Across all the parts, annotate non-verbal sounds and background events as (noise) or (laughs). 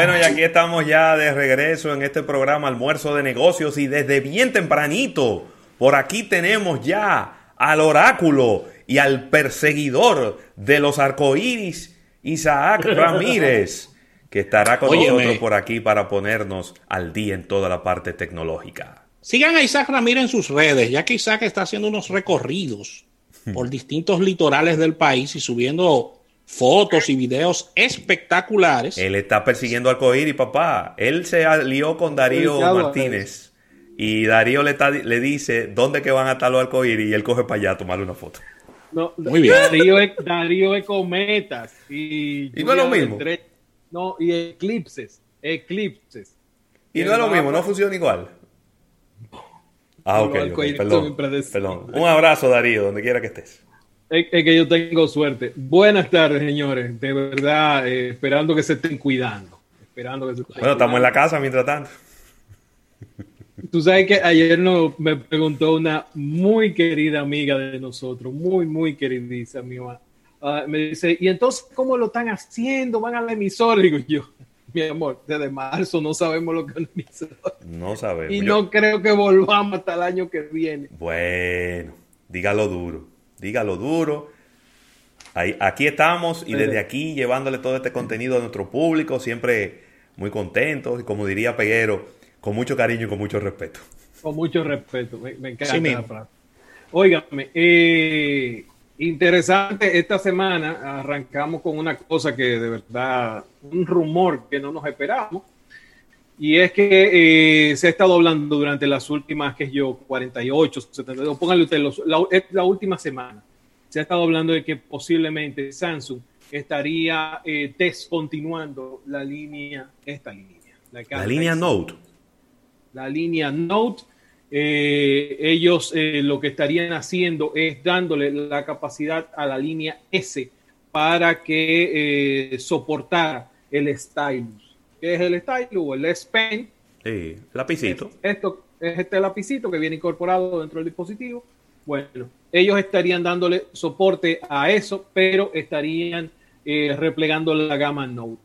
Bueno, y aquí estamos ya de regreso en este programa Almuerzo de Negocios y desde bien tempranito, por aquí tenemos ya al oráculo y al perseguidor de los arcoíris, Isaac (laughs) Ramírez, que estará con nosotros por aquí para ponernos al día en toda la parte tecnológica. Sigan a Isaac Ramírez en sus redes, ya que Isaac está haciendo unos recorridos (laughs) por distintos litorales del país y subiendo fotos y videos espectaculares. Él está persiguiendo al y papá. Él se alió con Darío Martínez. Y Darío le, le dice dónde que van a estar los arcoíris y él coge para allá a tomarle una foto. Muy bien. Darío es, Darío es cometas. Y, y no es lo mismo. no, y eclipses. Eclipses. Y no es lo mismo, no funciona igual. Ah, ok. Perdón, perdón. Un abrazo, Darío, donde quiera que estés. Es, que yo tengo suerte. Buenas tardes, señores. De verdad, eh, esperando que se estén cuidando. Esperando que se estén bueno, estamos en la casa mientras tanto. Tú sabes que ayer no, me preguntó una muy querida amiga de nosotros, muy, muy queridísima, mi mamá. Ah, me dice, ¿y entonces cómo lo están haciendo? ¿Van a la emisora? Digo yo, (laughs) mi amor, desde marzo no sabemos lo que es una emisora. No sabemos. Y no creo que volvamos hasta el año que viene. Bueno, dígalo duro dígalo duro. Ahí, aquí estamos y desde aquí llevándole todo este contenido a nuestro público, siempre muy contentos y como diría Peguero, con mucho cariño y con mucho respeto. Con mucho respeto, me, encanta la frase. Óigame, eh, interesante, esta semana arrancamos con una cosa que de verdad, un rumor que no nos esperamos, y es que eh, se ha estado hablando durante las últimas, que yo, 48, 72, pónganle usted, la, última semana, se ha estado hablando de que posiblemente Samsung estaría eh, descontinuando la línea, esta línea. La, línea Note. La línea Note. Eh, ellos lo que estarían haciendo es dándole la capacidad a la línea S para que soportara el stylus que es el stylus o el S Pen. Sí, lapicito. esto es este lapicito que viene incorporado dentro del dispositivo. Bueno, ellos estarían dándole soporte a eso, pero estarían eh, replegando la gama Note.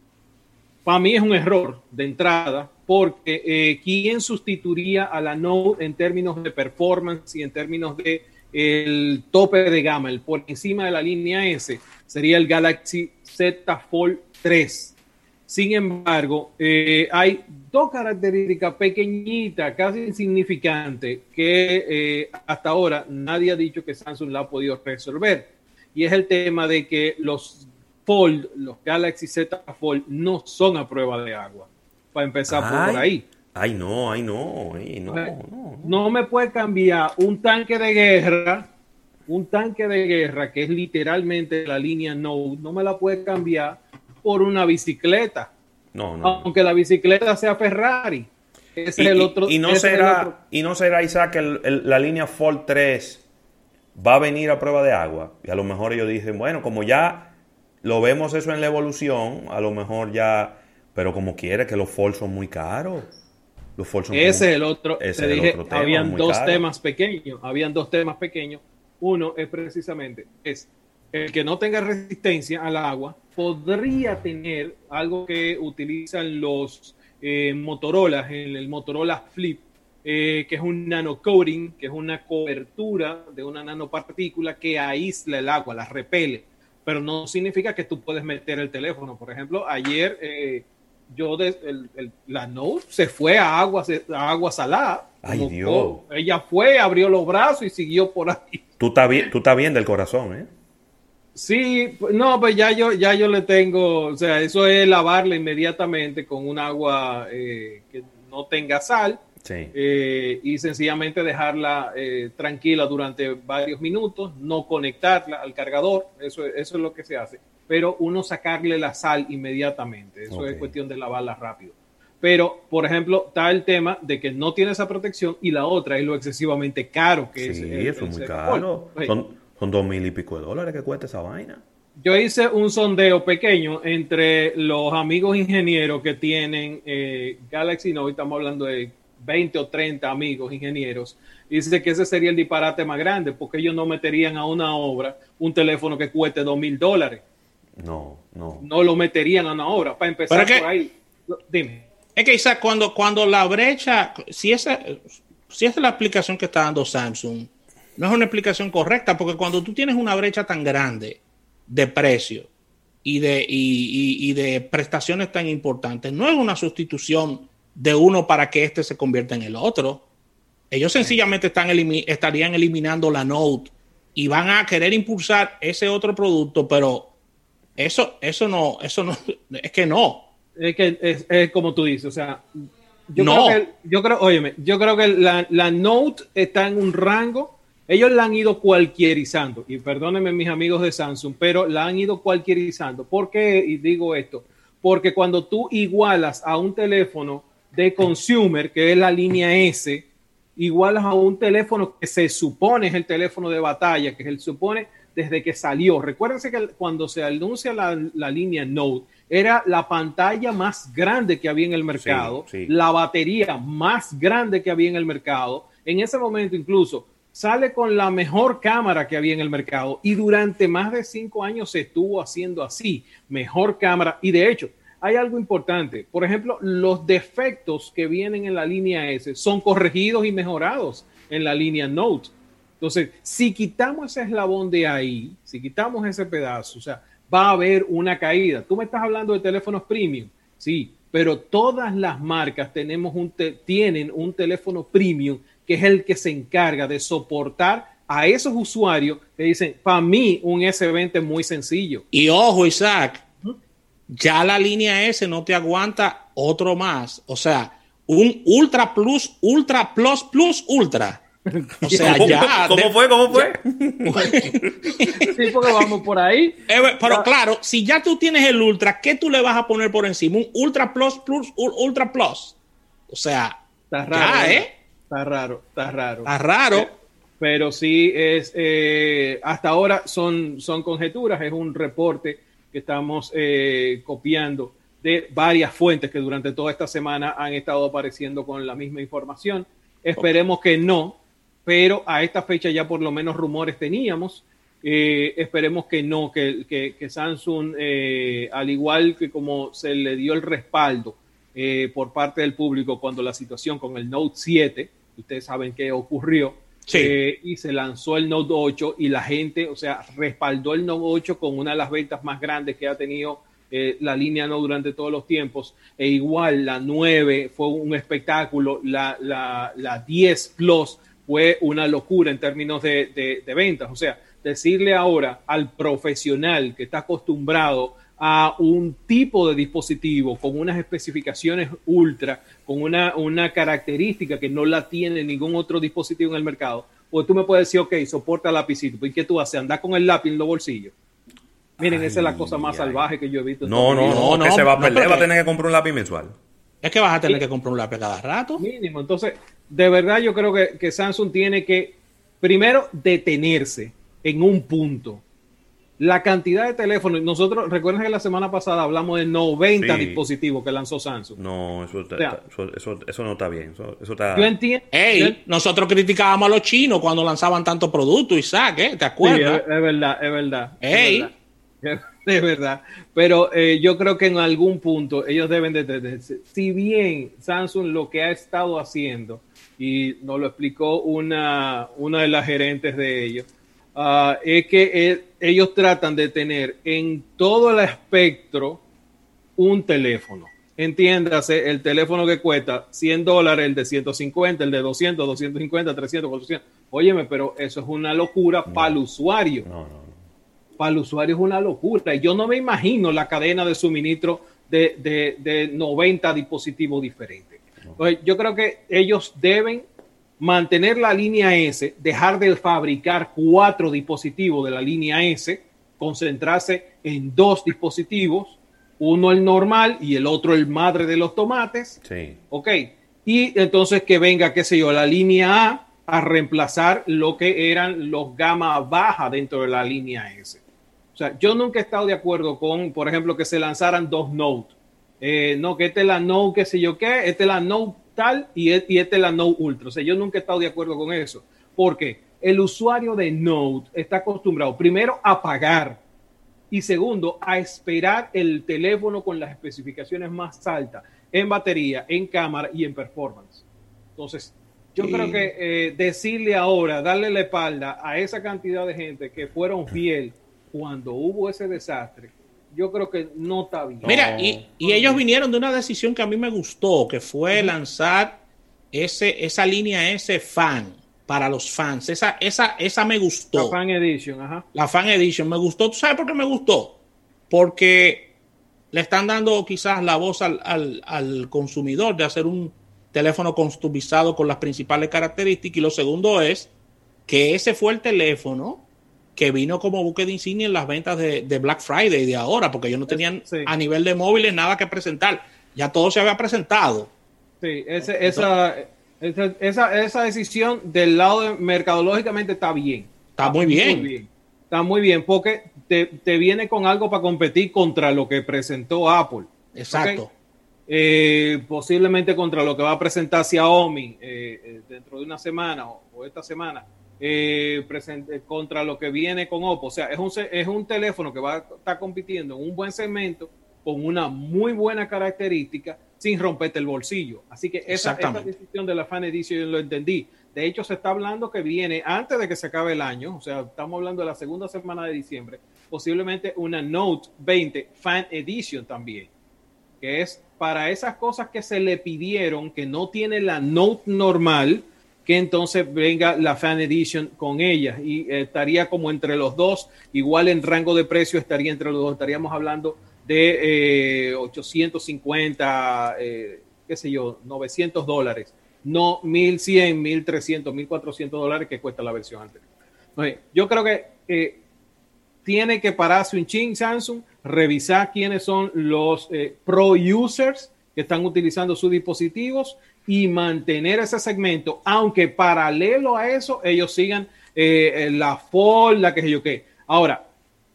Para mí es un error de entrada, porque eh, ¿quién sustituiría a la Note en términos de performance y en términos de el tope de gama, el por encima de la línea S? Sería el Galaxy Z Fold 3 sin embargo, eh, hay dos características pequeñitas, casi insignificantes, que eh, hasta ahora nadie ha dicho que Samsung la ha podido resolver. Y es el tema de que los Fold, los Galaxy Z Fold, no son a prueba de agua. Para empezar por ahí. Ay, no, ay, no, no, no. No me puede cambiar un tanque de guerra, un tanque de guerra que es literalmente la línea Node, no me la puede cambiar por una bicicleta. No, no. Aunque la bicicleta sea Ferrari. Ese y, es el otro. Y, no será, y no será, Isaac, que la línea Ford 3 va a venir a prueba de agua. Y a lo mejor ellos dicen, bueno, como ya lo vemos eso en la evolución, a lo mejor ya. Pero como quiere, que los Ford son muy caros. Los Ford son ese es el otro. Ese dije, otro tema, habían dos temas pequeños. Habían dos temas pequeños. Uno es precisamente es el que no tenga resistencia al agua podría tener algo que utilizan los eh, Motorola, el, el, Motorola Flip, eh, que es un nanocoating, que es una cobertura de una nanopartícula que aísla el agua, la repele, pero no significa que tú puedes meter el teléfono. Por ejemplo, ayer eh, yo la Note se fue a agua, a agua salada. Ay, Dios. Ella fue, abrió los brazos y siguió por ahí. Tú estás bien, tú estás bien del corazón, ¿eh? Sí, no, pues ya yo, ya yo le tengo, o sea, eso es lavarla inmediatamente con un agua eh, que no tenga sal eh, y sencillamente dejarla eh, tranquila durante varios minutos, no conectarla al cargador, eso, eso es lo que se hace, pero uno sacarle la sal inmediatamente, eso es cuestión de lavarla rápido. Pero, por ejemplo, está el tema de que no tiene esa protección y la otra es lo excesivamente caro que es. Sí, eso es muy caro. Son dos mil y pico de dólares que cuesta esa vaina. Yo hice un sondeo pequeño entre los amigos ingenieros que tienen eh, Galaxy Note, estamos hablando de 20 o 30 amigos ingenieros, y dice que ese sería el disparate más grande, porque ellos no meterían a una obra un teléfono que cueste dos mil dólares. No, no. No lo meterían a una obra, para empezar por ahí. Dime. Es que Isaac, cuando, cuando la brecha, si esa, si esa es la explicación que está dando Samsung, no es una explicación correcta, porque cuando tú tienes una brecha tan grande de precio y de, y, y, de prestaciones tan importantes, no es una sustitución de uno para que este se convierta en el otro. Ellos sencillamente están estarían eliminando la Note y van a querer impulsar ese otro producto, pero eso, eso no, eso no, es que no. Es que es, como tú dices, o sea, yo creo que, yo creo, óyeme, yo creo que la, la, Note está en un rango, ellos la han ido cualquierizando, y perdónenme mis amigos de Samsung, pero la han ido cualquierizando. ¿Por qué? Y digo esto, porque cuando tú igualas a un teléfono de consumer, que es la línea S, igualas a un teléfono que se supone es el teléfono de batalla, que se supone desde que salió. Recuérdense que cuando se anuncia la, la línea Note, era la pantalla más grande que había en el mercado, la batería más grande que había en el mercado. En ese momento incluso sale con la mejor cámara que había en el mercado y durante más de cinco años se estuvo haciendo así, mejor cámara. Y de hecho, hay algo importante. Por ejemplo, los defectos que vienen en la línea S son corregidos y mejorados en la línea Note. Entonces, si quitamos ese eslabón de ahí, si quitamos ese pedazo, o sea, va a haber una caída. Tú me estás hablando de teléfonos premium, sí, pero todas las marcas tenemos un tienen un teléfono premium que es el que se encarga de soportar a esos usuarios que dicen, para mí un S20 es muy sencillo. Y ojo, Isaac, ya la línea S no te aguanta otro más. O sea, un Ultra Plus, Ultra Plus Plus Ultra o sea, ya. ¿Cómo fue? ¿Cómo fue? (laughs) sí, porque vamos por ahí. Eh, pero claro, si ya tú tienes el Ultra, ¿qué tú le vas a poner por encima? Un Ultra Plus Plus Ultra Plus. O sea, está raro. ¿eh? Está raro, está raro. Está raro. Pero, sí es, eh, hasta ahora son, son conjeturas, es un reporte que estamos copiando de varias fuentes que durante toda esta semana han estado apareciendo con la misma información. Esperemos que no, pero a esta fecha ya por lo menos rumores teníamos. Eh, esperemos que no, que, Samsung, eh, al igual que como se le dio el respaldo eh, por parte del público cuando la situación con el Note 7, ustedes saben qué ocurrió, y se lanzó el Note 8 y la gente, o sea, respaldó el Note 8 con una de las ventas más grandes que ha tenido la línea Note durante todos los tiempos. E igual la 9 fue un espectáculo, la, la, la 10 Plus fue una locura en términos de, ventas. O sea, decirle ahora al profesional que está acostumbrado a un tipo de dispositivo con unas especificaciones ultra, con una, una característica que no la tiene ningún otro dispositivo en el mercado, pues tú me puedes decir, ok, soporta lapicito, ¿y qué tú haces? ¿Andar con el lápiz en los bolsillos? Miren, esa es la cosa más salvaje que yo he visto. No, no, no, no, que se va a perder, va a tener que comprar un lápiz mensual. Es que vas a tener que comprar un lápiz cada rato. Mínimo. Entonces, de verdad yo creo que, Samsung tiene que, primero, detenerse en un punto. La cantidad de teléfonos, nosotros, recuerden que la semana pasada hablamos de 90 dispositivos que lanzó Samsung. No, eso, eso, no está bien. Eso, está... Yo entiendo. nosotros criticábamos a los chinos cuando lanzaban tantos productos, Isaac, ¿eh? ¿te acuerdas? es, verdad, es verdad. Ey. de (laughs) verdad. Pero eh, yo creo que en algún punto ellos deben de, Si bien Samsung lo que ha estado haciendo, y nos lo explicó una, una de las gerentes de ellos, ah, es que eh, ellos tratan de tener en todo el espectro un teléfono. Entiéndase, el teléfono que cuesta 100 dólares, el de 150, el de 200, 250, 300, 400. Óyeme, pero eso es una locura para el usuario. No, no para el usuario es una locura. Yo no me imagino la cadena de suministro de, de, 90 dispositivos diferentes. yo creo que ellos deben mantener la línea S, dejar de fabricar cuatro dispositivos de la línea S, concentrarse en dos dispositivos, uno el normal y el otro el madre de los tomates. Sí. Ok. Y entonces que venga, qué sé yo, la línea A a reemplazar lo que eran los gama baja dentro de la línea S. O sea, yo nunca he estado de acuerdo con, por ejemplo, que se lanzaran dos Note. Eh, no, que este es la Note, qué sé yo qué, este es la Note tal y, e, y este es la Note Ultra. O sea, yo nunca he estado de acuerdo con eso. Porque el usuario de Note está acostumbrado, primero, a pagar y segundo, a esperar el teléfono con las especificaciones más altas. en batería, en cámara y en performance. Entonces, yo creo que eh, decirle ahora, darle la espalda a esa cantidad de gente que fueron fiel cuando hubo ese desastre, yo creo que no está bien. Mira, y, ellos vinieron de una decisión que a mí me gustó, que fue lanzar ese, esa línea ese fan para los fans. Esa, esa, esa me gustó. La fan edition, ajá. La fan edition me gustó. ¿Tú sabes por qué me gustó? Porque le están dando quizás la voz al, al consumidor de hacer un teléfono customizado con las principales características. Y lo segundo es que ese fue el teléfono que vino como buque de insignia en las ventas de, Black Friday de ahora, porque ellos no tenían a nivel de móviles nada que presentar. Ya todo se había presentado. Sí, esa, esa, esa, decisión del lado de, mercadológicamente está bien. Está, muy, bien. Está muy bien, porque te, viene con algo para competir contra lo que presentó Apple. Exacto. Eh, posiblemente contra lo que va a presentar Xiaomi eh, eh, dentro de una semana o esta semana eh, presente, contra lo que viene con Oppo. O sea, es un, es un teléfono que va a estar compitiendo en un buen segmento con una muy buena característica sin romperte el bolsillo. Así que esa, esa decisión de la Fan Edition lo entendí. De hecho, se está hablando que viene antes de que se acabe el año, o sea, estamos hablando de la segunda semana de diciembre, posiblemente una Note 20 Fan Edition también, que es para esas cosas que se le pidieron, que no tiene la Note normal, que entonces venga la Fan Edition con ella. Y estaría como entre los dos, igual en rango de precio estaría entre los dos, estaríamos hablando de 850, eh, eh, qué sé yo, 900 dólares, no 1100, 1300, 1400 dólares que cuesta la versión anterior. yo creo que tiene que pararse un ching Samsung, revisar quiénes son los eh, pro users que están utilizando sus dispositivos y mantener ese segmento, aunque paralelo a eso ellos sigan eh, la FOL, la que sé yo qué. Ahora,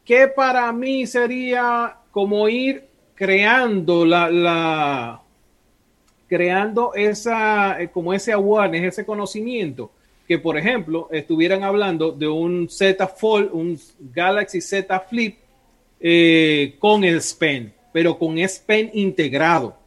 ¿qué para mí sería como ir creando la, la creando esa, eh, como ese awareness, ese conocimiento? Que, por ejemplo, estuvieran hablando de un Z Fold, un Galaxy Z Flip eh, con el SPEN, pero con SPEN integrado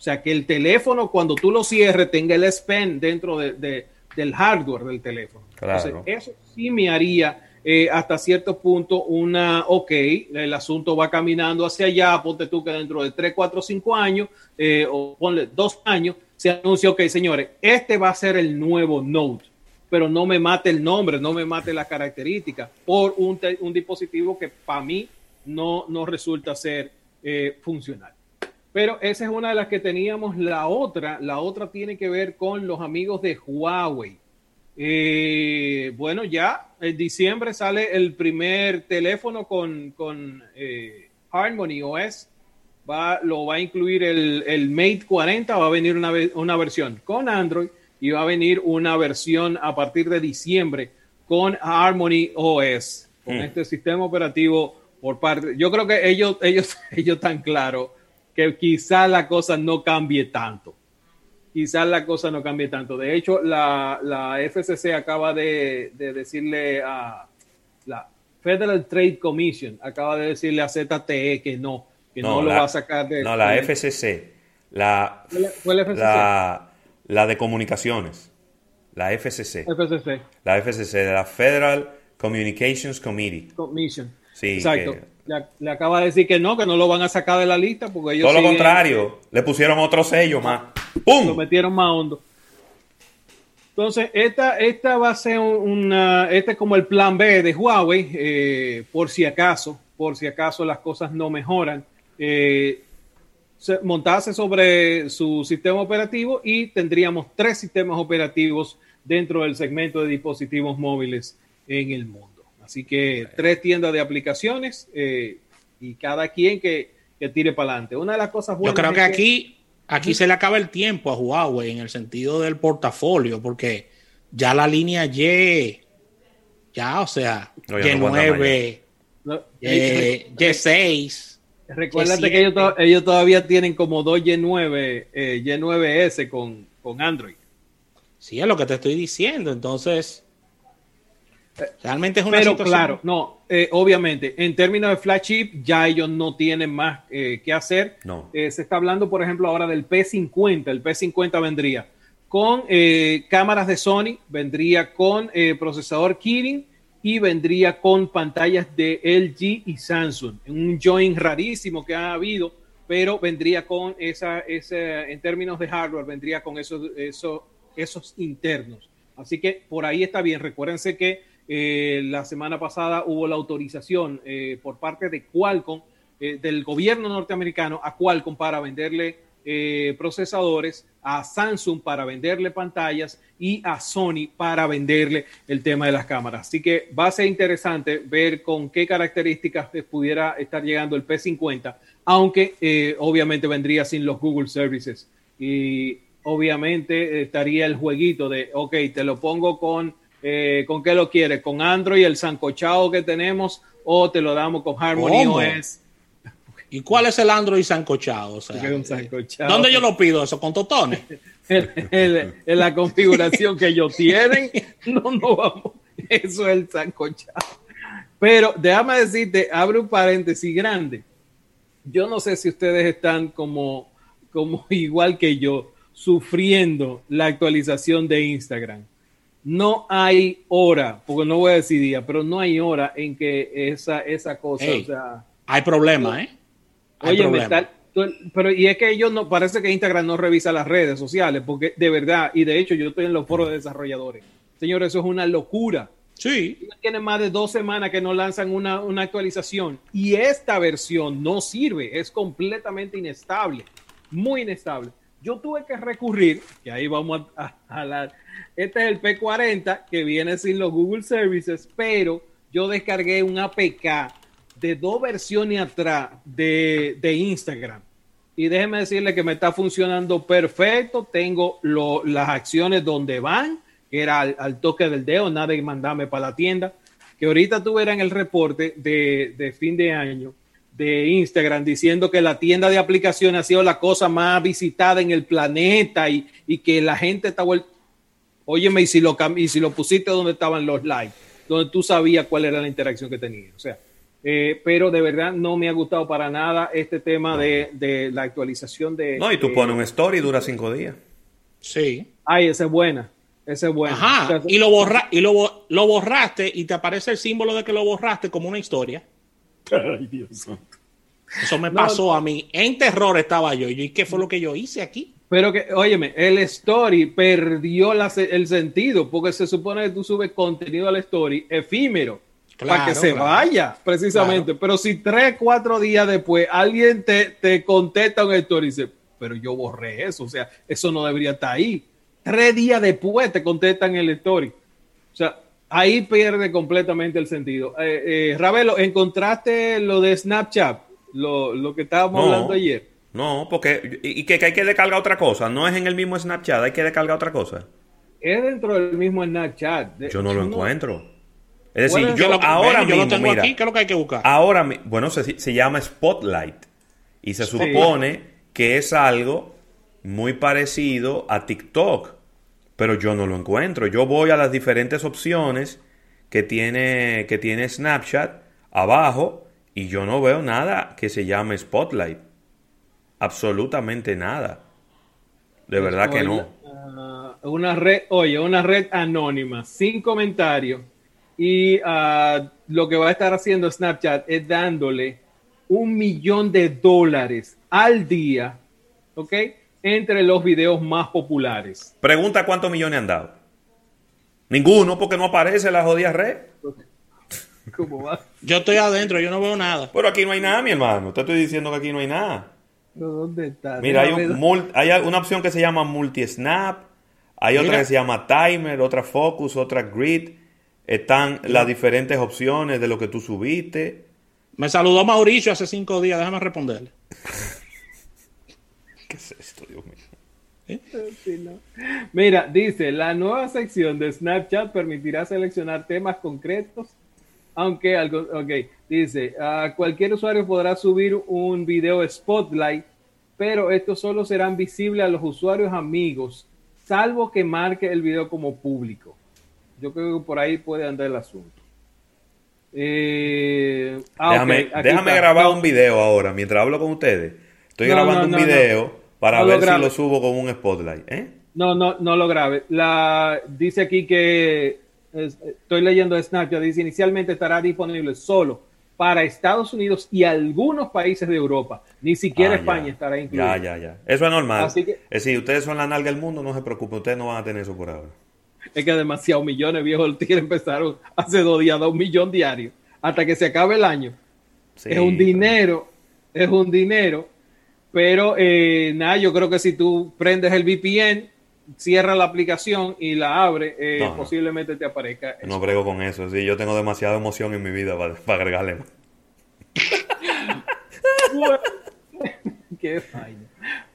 o sea, que el teléfono cuando tú lo cierres tenga el S Pen dentro de, del hardware del teléfono. Claro. eso sí me haría eh, hasta cierto punto una, ok, el asunto va caminando hacia allá, ponte tú que dentro de 3, 4, 5 años, eh, o ponle 2 años, se anuncia, ok, señores, este va a ser el nuevo Note, pero no me mate el nombre, no me mate la característica por un, un dispositivo que para mí no, no resulta ser eh, funcional. Pero esa es una de las que teníamos. La otra, la otra tiene que ver con los amigos de Huawei. Eh, bueno, ya en diciembre sale el primer teléfono con, con eh, Harmony OS. Va, lo va a incluir el, Mate 40, va a venir una, una versión con Android y va a venir una versión a partir de diciembre con Harmony OS, con hmm. este sistema operativo por parte. Yo creo que ellos, ellos, (laughs) ellos están claros que quizás la cosa no cambie tanto. Quizás la cosa no cambie tanto. De hecho, la, la FCC acaba de, decirle a la Federal Trade Commission, acaba de decirle a ZTE que no, que no, lo va a sacar de... No, la FCC. La, la, de comunicaciones. La FCC. FCC. La FCC, la Federal Communications Committee. Commission. Sí, Exacto le, acaba de decir que no, que no lo van a sacar de la lista porque ellos. Todo lo contrario, le pusieron otro sello más. ¡Pum! Lo metieron más hondo. Entonces, esta, esta va a ser una. Este es como el plan B de Huawei, eh, por si acaso, por si acaso las cosas no mejoran. Eh, montarse sobre su sistema operativo y tendríamos tres sistemas operativos dentro del segmento de dispositivos móviles en el mundo. Así que tres tiendas de aplicaciones eh, y cada quien que, tire para adelante. Una de las cosas buenas. Yo creo que, aquí, aquí se le acaba el tiempo a Huawei en el sentido del portafolio, porque ya la línea Y, ya, o sea, Y9, Y6. Recuérdate que ellos, todavía tienen como dos Y9, eh, Y9S con, con Android. Sí, es lo que te estoy diciendo. Entonces, Realmente es una Pero situación- claro, no, eh, obviamente, en términos de flagship, ya ellos no tienen más eh, que hacer. No. Eh, se está hablando, por ejemplo, ahora del P50. El P50 vendría con eh, cámaras de Sony, vendría con eh, procesador Kirin y vendría con pantallas de LG y Samsung. Un join rarísimo que ha habido, pero vendría con esa, esa en términos de hardware, vendría con esos, esos, esos internos. Así que por ahí está bien. Recuérdense que eh, la semana pasada hubo la autorización eh, por parte de Qualcomm, eh, del gobierno norteamericano, a Qualcomm para venderle procesadores, a Samsung para venderle pantallas y a Sony para venderle el tema de las cámaras. Así que va a ser interesante ver con qué características pudiera estar llegando el P50, aunque obviamente vendría sin los Google Services. Y obviamente estaría el jueguito de, ok, te lo pongo con, eh, ¿con qué lo quieres? ¿Con Android, el sancochado que tenemos? ¿O te lo damos con Harmony ¿Cómo? OS? ¿Y cuál es el Android sancochado? O sea. (laughs) ¿Dónde yo lo pido eso? ¿Con totones? (laughs) en la configuración que ellos tienen, (laughs) no, no vamos. Eso es el sancochado. Pero déjame decirte, abre un paréntesis grande. Yo no sé si ustedes están como, como igual que yo, sufriendo la actualización de Instagram. No hay hora, porque no voy a decir día, pero no hay hora en que esa, esa cosa, Ey. o sea, Hay problema, ¿eh? Hay Oye, problema. está- pero y es que ellos no, parece que Instagram no revisa las redes sociales, porque de verdad, y de hecho yo estoy en los foros de desarrolladores. Señores, eso es una locura. Sí. Tienen más de dos semanas que no lanzan una, una actualización y esta versión no sirve, es completamente inestable, muy inestable. Yo tuve que recurrir, que ahí vamos a, a hablar, este es el P40 que viene sin los Google Services, pero yo descargué un APK de dos versiones atrás de, de Instagram. Y déjeme decirle que me está funcionando perfecto. Tengo lo- las acciones donde van, que era al, toque del dedo, nada de mandarme para la tienda. Que ahorita tuvieran el reporte de, de fin de año de Instagram diciendo que la tienda de aplicaciones ha sido la cosa más visitada en el planeta y, y que la gente está vuelta. Óyeme, y si, lo, y si lo pusiste donde estaban los likes, donde tú sabías cuál era la interacción que tenía. O sea, eh, pero de verdad no me ha gustado para nada este tema de, de la actualización de. No, y tú de- pones un story y dura cinco días. Sí. Ay, esa es buena. Esa es buena. Ajá. O sea, Y, lo, borra y lo, lo borraste y te aparece el símbolo de que lo borraste como una historia. (laughs) Ay, Dios. Eso me No, pasó a mí. En terror estaba yo. Y yo, ¿y qué fue lo que yo hice aquí? Pero que, óyeme, el story perdió la el sentido porque se supone que tú subes contenido al story efímero para Claro, que se claro. vaya, precisamente. Pero si tres, cuatro días después alguien te, te contesta un story y dice, pero yo borré eso, o sea, eso no debería estar ahí. Tres días después te contestan el story. O sea, ahí pierde completamente el sentido. Eh, eh, Ravelo, ¿encontraste lo de Snapchat? Lo, lo que estábamos No. hablando ayer. No, porque y y que, que hay que descargar otra cosa. No es en el mismo Snapchat, hay que descargar otra cosa. Es dentro del mismo Snapchat. De- Yo no lo encuentro. Es decir, yo lo- ahora ven, yo lo mismo, tengo mira, aquí. ¿Qué es lo que hay que buscar? ahora bueno, se, se llama Spotlight y se supone que es algo muy parecido a TikTok, pero yo no lo encuentro. Yo voy a las diferentes opciones que tiene que tiene Snapchat abajo y yo no veo nada que se llame Spotlight. Absolutamente nada. De verdad que no. Ah, una red, oye, una red anónima, sin comentarios. Y ah, lo que va a estar haciendo Snapchat es dándole un millón de dólares al día, ¿ok? Entre los videos más populares. Pregunta cuántos millones han dado. Ninguno, porque no aparece la jodida red. ¿Cómo va? Yo estoy adentro, yo no veo nada. Pero aquí no hay nada, mi hermano. Te estoy diciendo que aquí no hay nada. ¿Dónde está? Mira, hay, un ver. mul- hay una opción que se llama multi-snap. Hay otra que se llama timer, otra focus, otra grid. Están las diferentes opciones de lo que tú subiste. Me saludó Mauricio hace cinco días, déjame responderle. (laughs) ¿Qué es esto, Dios mío? Sí, no. Mira, dice, la nueva sección de Snapchat permitirá seleccionar temas concretos, aunque algo, ok, dice, cualquier usuario podrá subir un video Spotlight, pero estos solo serán visibles a los usuarios amigos, salvo que marque el video como público. Yo creo que por ahí puede andar el asunto. Eh, ah, déjame grabar un video ahora mientras hablo con ustedes. Estoy No, grabando no, un video para ver si lo subo con un spotlight. ¿eh? No, no, no lo grabe. La, dice aquí que es- estoy leyendo Snapchat, dice inicialmente estará disponible solo para Estados Unidos y algunos países de Europa. Ni siquiera Ah, España ya. estará incluido. Ya, ya, ya. Eso es normal. Así que- Es decir, ustedes son la nalga del mundo, no se preocupen, ustedes no van a tener eso por ahora. Es que demasiados millones, viejo. (laughs) El tigre empezaron hace dos días, a dar un millón diario, hasta que se acabe el año. Sí, es un pero- dinero, es un dinero. Pero eh, nada, yo creo que si tú prendes el VPN, cierras la aplicación y la abres, eh, No, no. posiblemente te aparezca. eso. No brego con eso. Sí, yo tengo demasiada emoción en mi vida para, para agregarle más. (laughs) Qué vaina.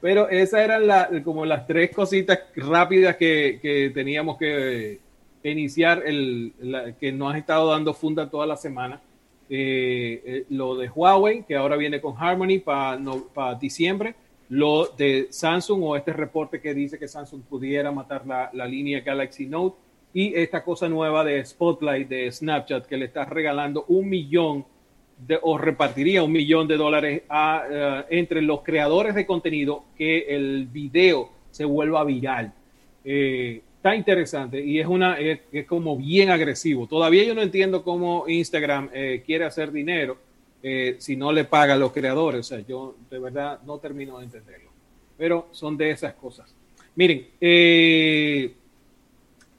Pero esas eran la- como las tres cositas rápidas que, que teníamos que, que iniciar, el, la- que nos has estado dando funda toda la semana. Eh, eh, lo de Huawei, que ahora viene con Harmony para diciembre. Lo de Samsung o este reporte que dice que Samsung pudiera matar la, la línea Galaxy Note. Y esta cosa nueva de Spotlight de Snapchat que le está regalando un millón de- o repartiría un millón de dólares a, eh, entre los creadores de contenido que el video se vuelva viral. Eh, está interesante y es una es, como bien agresivo. Todavía yo no entiendo cómo Instagram eh, quiere hacer dinero eh, si no le paga a los creadores. O sea, yo de verdad no termino de entenderlo. Pero son de esas cosas. Miren, eh,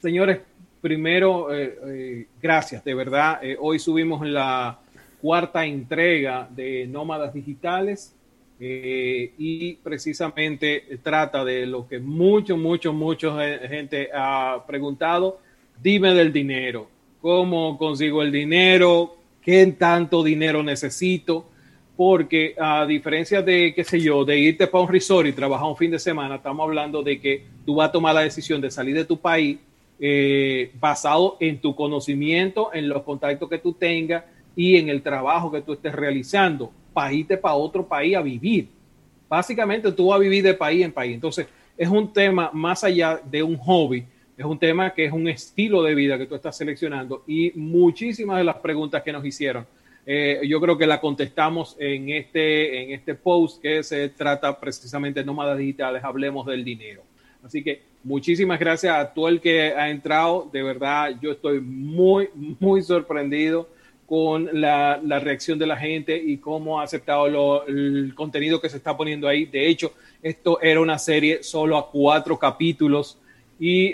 Señores, primero, eh, gracias, de verdad. Hoy subimos la cuarta entrega de Nómadas Digitales y precisamente trata de lo que mucho, mucho, mucha gente ha preguntado. Dime del dinero. ¿Cómo consigo el dinero? ¿Qué tanto dinero necesito? Porque a diferencia de, qué sé yo, de irte para un resort y trabajar un fin de semana, estamos hablando de que tú vas a tomar la decisión de salir de tu país eh, basado en tu conocimiento, en los contactos que tú tengas y en el trabajo que tú estés realizando, para irte para otro país a vivir. Básicamente tú vas a vivir de país en país. Entonces, es un tema más allá de un hobby, es un tema que es un estilo de vida que tú estás seleccionando y muchísimas de las preguntas que nos hicieron, eh, yo creo que la contestamos en este, en este post que se trata precisamente de nómadas digitales, hablemos del dinero. Así que muchísimas gracias a todo el que ha entrado. De verdad, yo estoy muy, muy sorprendido con la, la reacción de la gente y cómo ha aceptado el contenido que se está poniendo ahí. De hecho, esto era una serie solo a cuatro capítulos y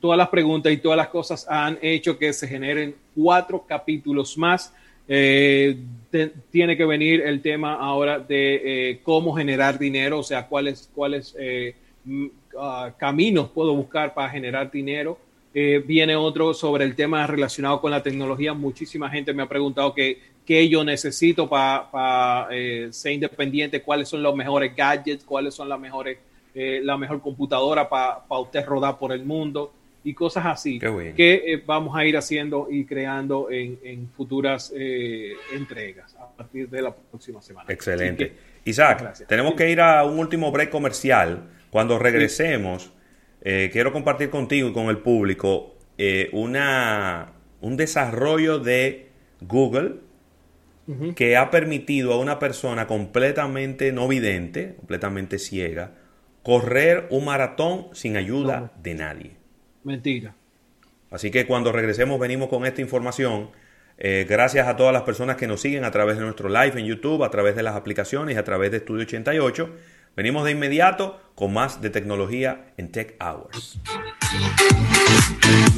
todas las preguntas y todas las cosas han hecho que se generen cuatro capítulos más. Eh, tiene que venir el tema ahora de eh, cómo generar dinero, o sea, cuáles, cuáles uh, caminos puedo buscar para generar dinero. Viene otro sobre el tema relacionado con la tecnología. Muchísima gente me ha preguntado qué que yo necesito para pa, ser independiente, cuáles son los mejores gadgets, cuáles son las mejores, eh, la mejor computadora para pa usted rodar por el mundo y cosas así que eh, vamos a ir haciendo y creando en, en futuras eh, entregas a partir de la próxima semana. Excelente. Que, Isaac, gracias. tenemos que ir a un último break comercial. Cuando regresemos, eh, quiero compartir contigo y con el público una, un desarrollo de Google uh -huh. que ha permitido a una persona completamente no vidente, completamente ciega, correr un maratón sin ayuda de nadie. Mentira. Así que cuando regresemos venimos con esta información. Eh, gracias a todas las personas que nos siguen a través de nuestro live en YouTube, a través de las aplicaciones y a través de Estudio 88. Venimos de inmediato con más de tecnología en Tech Hours.